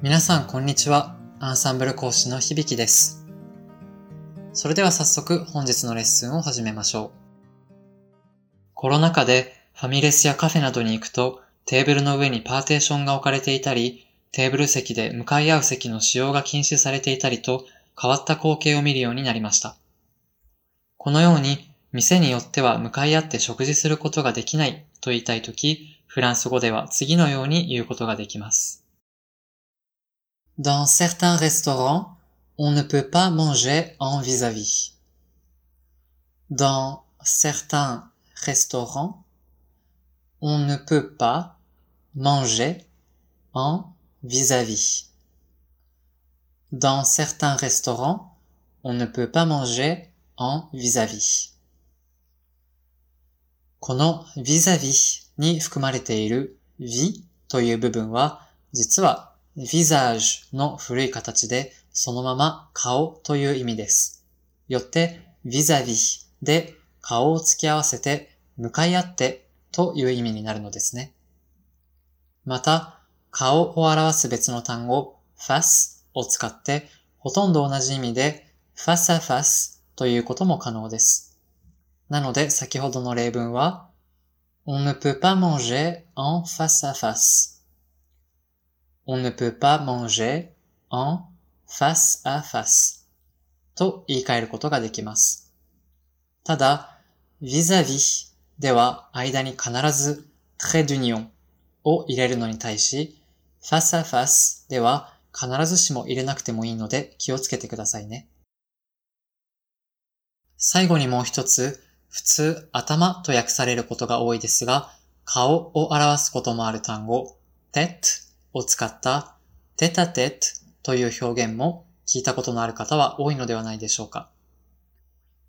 皆さんこんにちは。アンサンブル講師の響です。それでは早速本日のレッスンを始めましょう。コロナ禍でファミレスやカフェなどに行くとテーブルの上にパーテーションが置かれていたり、テーブル席で向かい合う席の使用が禁止されていたりと変わった光景を見るようになりました。このように店によっては向かい合って食事することができないと言いたいとき、フランス語では次のように言うことができます。Dans certains restaurants, on ne peut pas manger en vis-à-vis. Dans certains restaurants, on ne peut pas manger en vis-à-vis. Dans certains restaurants, on ne peut pas manger en vis-à-vis. この vis-à-vis に含まれている vi という部分は実は visage の古い形でそのまま顔という意味です。よって vis-à-vis で顔を付き合わせて向かい合ってという意味になるのですね。また、顔を表す別の単語 face を使ってほとんど同じ意味で face à face ということも可能です。なので、先ほどの例文は、on ne peut pas manger en face à face. On ne peut pas manger en face à face と言い換えることができます。ただ、vis-à-vis では間に必ず trait d'union を入れるのに対し、face à face では必ずしも入れなくてもいいので気をつけてくださいね。最後にもう一つ、普通頭と訳されることが多いですが、顔を表すこともある単語、tête を使ったテタテ t という表現も聞いたことのある方は多いのではないでしょうか。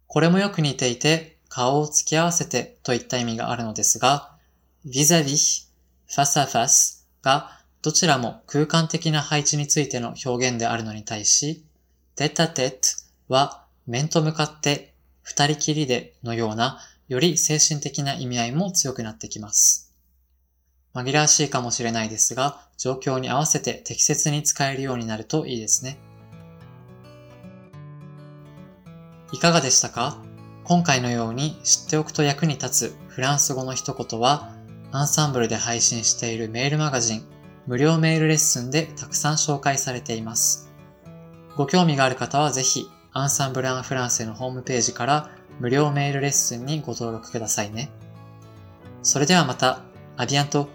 これもよく似ていて、顔を付き合わせてといった意味があるのですが、vis-à-vis, face à face がどちらも空間的な配置についての表現であるのに対し、テタテ t は面と向かって二人きりでのような、より精神的な意味合いも強くなってきます。紛らわしいかもしれないですが、状況に合わせて適切に使えるようになるといいですね。いかがでしたか？今回のように知っておくと役に立つフランス語の一言は、アンサンブルで配信しているメールマガジン、無料メールレッスンでたくさん紹介されています。ご興味がある方はぜひアンサンブル・アン・フランセのホームページから無料メールレッスンにご登録くださいね。それではまた、アビアント